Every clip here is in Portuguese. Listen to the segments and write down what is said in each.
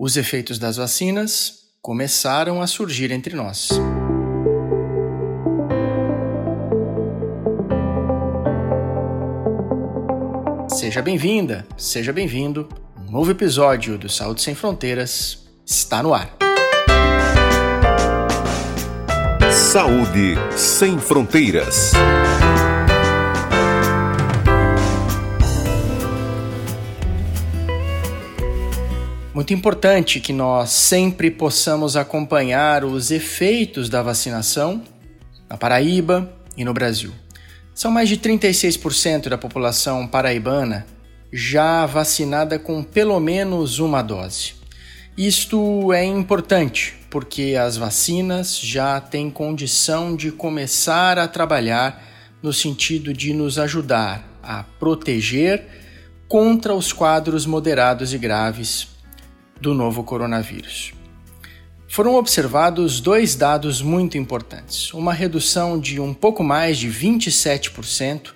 Os efeitos das vacinas começaram a surgir entre nós. Seja bem-vinda, seja bem-vindo. Um novo episódio do Saúde Sem Fronteiras está no ar. Saúde Sem Fronteiras. Muito importante que nós sempre possamos acompanhar os efeitos da vacinação na Paraíba e no Brasil. São mais de 36% da população paraibana já vacinada com pelo menos uma dose. Isto é importante porque as vacinas já têm condição de começar a trabalhar no sentido de nos ajudar a proteger contra os quadros moderados e graves do novo coronavírus. Foram observados dois dados muito importantes: uma redução de um pouco mais de 27%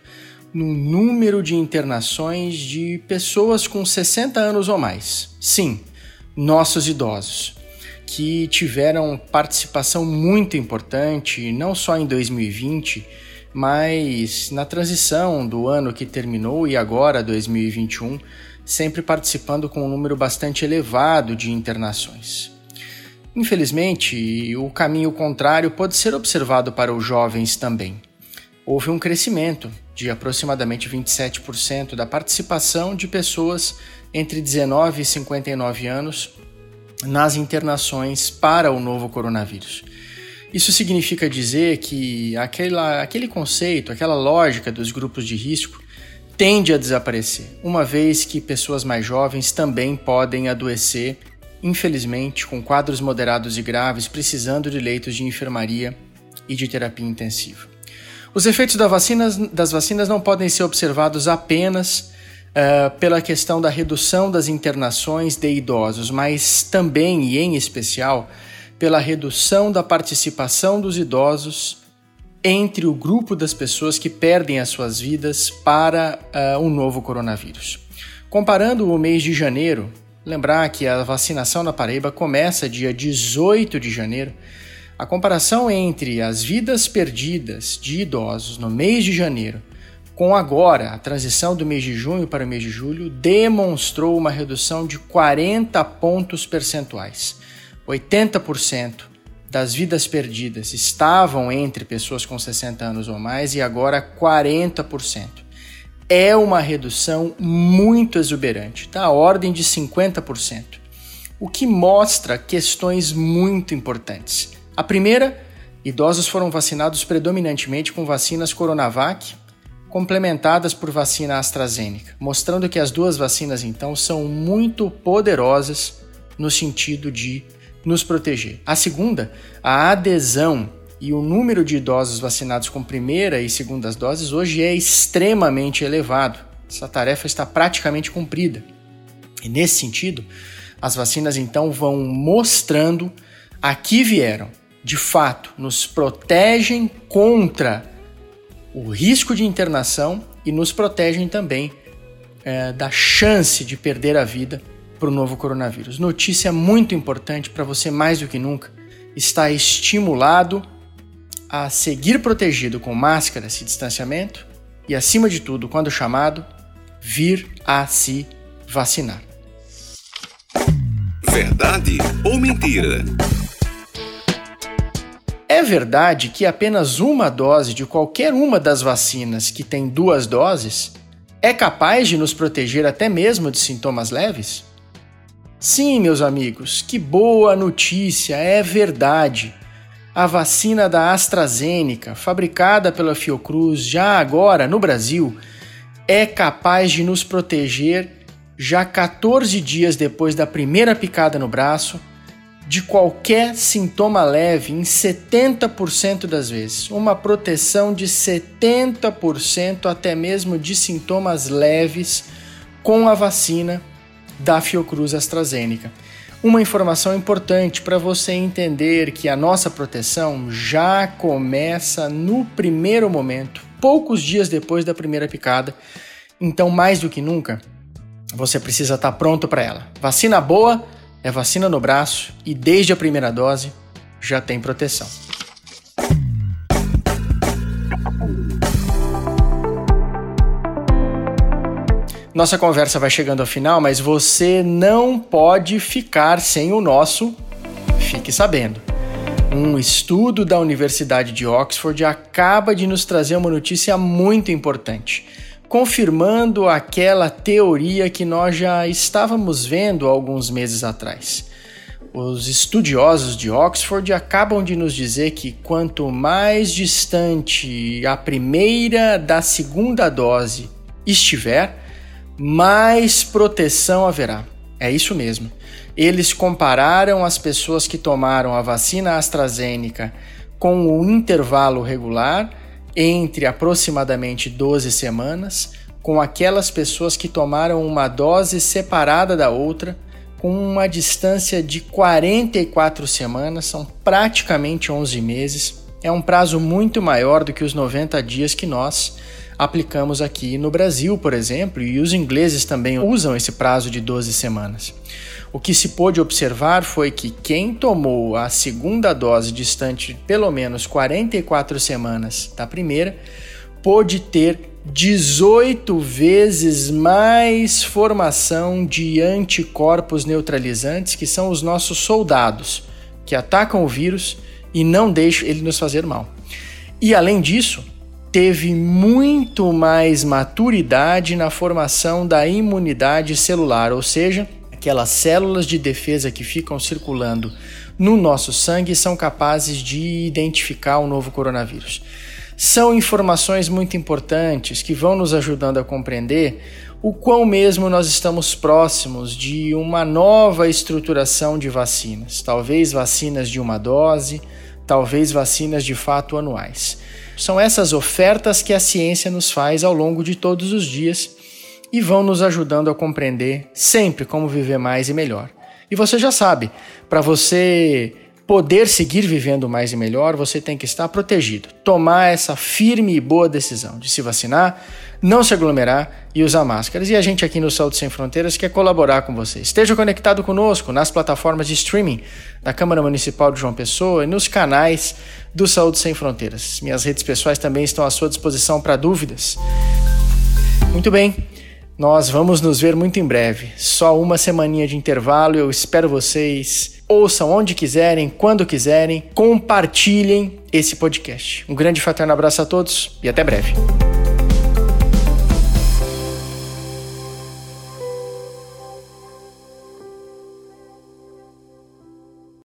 no número de internações de pessoas com 60 anos ou mais. Sim, nossos idosos, que tiveram participação muito importante não só em 2020, mas na transição do ano que terminou e agora 2021 sempre participando com um número bastante elevado de internações. Infelizmente, o caminho contrário pode ser observado para os jovens também. Houve um crescimento de aproximadamente 27% da participação de pessoas entre 19 e 59 anos nas internações para o novo coronavírus. Isso significa dizer que aquela, aquele conceito, aquela lógica dos grupos de risco tende a desaparecer, uma vez que pessoas mais jovens também podem adoecer, infelizmente, com quadros moderados e graves, precisando de leitos de enfermaria e de terapia intensiva. Os efeitos da vacinas, das vacinas não podem ser observados apenas uh, pela questão da redução das internações de idosos, mas também e em especial pela redução da participação dos idosos entre o grupo das pessoas que perdem as suas vidas para uh, um novo coronavírus. Comparando o mês de janeiro, lembrar que a vacinação na Paraíba começa dia 18 de janeiro. A comparação entre as vidas perdidas de idosos no mês de janeiro com agora a transição do mês de junho para o mês de julho demonstrou uma redução de 40 pontos percentuais. 80% das vidas perdidas estavam entre pessoas com 60 anos ou mais e agora 40%. É uma redução muito exuberante, da ordem de 50%, o que mostra questões muito importantes. A primeira, idosos foram vacinados predominantemente com vacinas Coronavac, complementadas por vacina AstraZeneca, mostrando que as duas vacinas então são muito poderosas no sentido de nos proteger. A segunda, a adesão e o número de idosos vacinados com primeira e segundas doses hoje é extremamente elevado. Essa tarefa está praticamente cumprida. E nesse sentido, as vacinas então vão mostrando a que vieram. De fato, nos protegem contra o risco de internação e nos protegem também é, da chance de perder a vida para o novo coronavírus. Notícia muito importante para você mais do que nunca. Está estimulado a seguir protegido com máscaras e distanciamento e, acima de tudo, quando chamado, vir a se vacinar. Verdade ou mentira? É verdade que apenas uma dose de qualquer uma das vacinas que tem duas doses é capaz de nos proteger até mesmo de sintomas leves? Sim, meus amigos, que boa notícia, é verdade. A vacina da AstraZeneca, fabricada pela Fiocruz já agora no Brasil, é capaz de nos proteger já 14 dias depois da primeira picada no braço de qualquer sintoma leve em 70% das vezes. Uma proteção de 70% até mesmo de sintomas leves com a vacina da Fiocruz AstraZeneca. Uma informação importante para você entender que a nossa proteção já começa no primeiro momento, poucos dias depois da primeira picada. Então, mais do que nunca, você precisa estar tá pronto para ela. Vacina boa é vacina no braço e desde a primeira dose já tem proteção. Nossa conversa vai chegando ao final, mas você não pode ficar sem o nosso Fique Sabendo. Um estudo da Universidade de Oxford acaba de nos trazer uma notícia muito importante, confirmando aquela teoria que nós já estávamos vendo alguns meses atrás. Os estudiosos de Oxford acabam de nos dizer que quanto mais distante a primeira da segunda dose estiver, mais proteção haverá. É isso mesmo. Eles compararam as pessoas que tomaram a vacina AstraZeneca com o intervalo regular entre aproximadamente 12 semanas com aquelas pessoas que tomaram uma dose separada da outra com uma distância de 44 semanas, são praticamente 11 meses. É um prazo muito maior do que os 90 dias que nós aplicamos aqui no Brasil, por exemplo, e os ingleses também usam esse prazo de 12 semanas. O que se pôde observar foi que quem tomou a segunda dose distante pelo menos 44 semanas da primeira pôde ter 18 vezes mais formação de anticorpos neutralizantes, que são os nossos soldados, que atacam o vírus e não deixam ele nos fazer mal. E além disso, teve muito mais maturidade na formação da imunidade celular, ou seja, aquelas células de defesa que ficam circulando no nosso sangue são capazes de identificar o novo coronavírus. São informações muito importantes que vão nos ajudando a compreender o quão mesmo nós estamos próximos de uma nova estruturação de vacinas, talvez vacinas de uma dose, talvez vacinas de fato anuais. São essas ofertas que a ciência nos faz ao longo de todos os dias e vão nos ajudando a compreender sempre como viver mais e melhor. E você já sabe, para você poder seguir vivendo mais e melhor, você tem que estar protegido. Tomar essa firme e boa decisão de se vacinar, não se aglomerar e usar máscaras. E a gente aqui no Saúde Sem Fronteiras quer colaborar com você. Esteja conectado conosco nas plataformas de streaming da Câmara Municipal de João Pessoa e nos canais do Saúde Sem Fronteiras. Minhas redes pessoais também estão à sua disposição para dúvidas. Muito bem. Nós vamos nos ver muito em breve. Só uma semaninha de intervalo. Eu espero vocês ouçam onde quiserem, quando quiserem, compartilhem esse podcast. Um grande fraterno abraço a todos e até breve.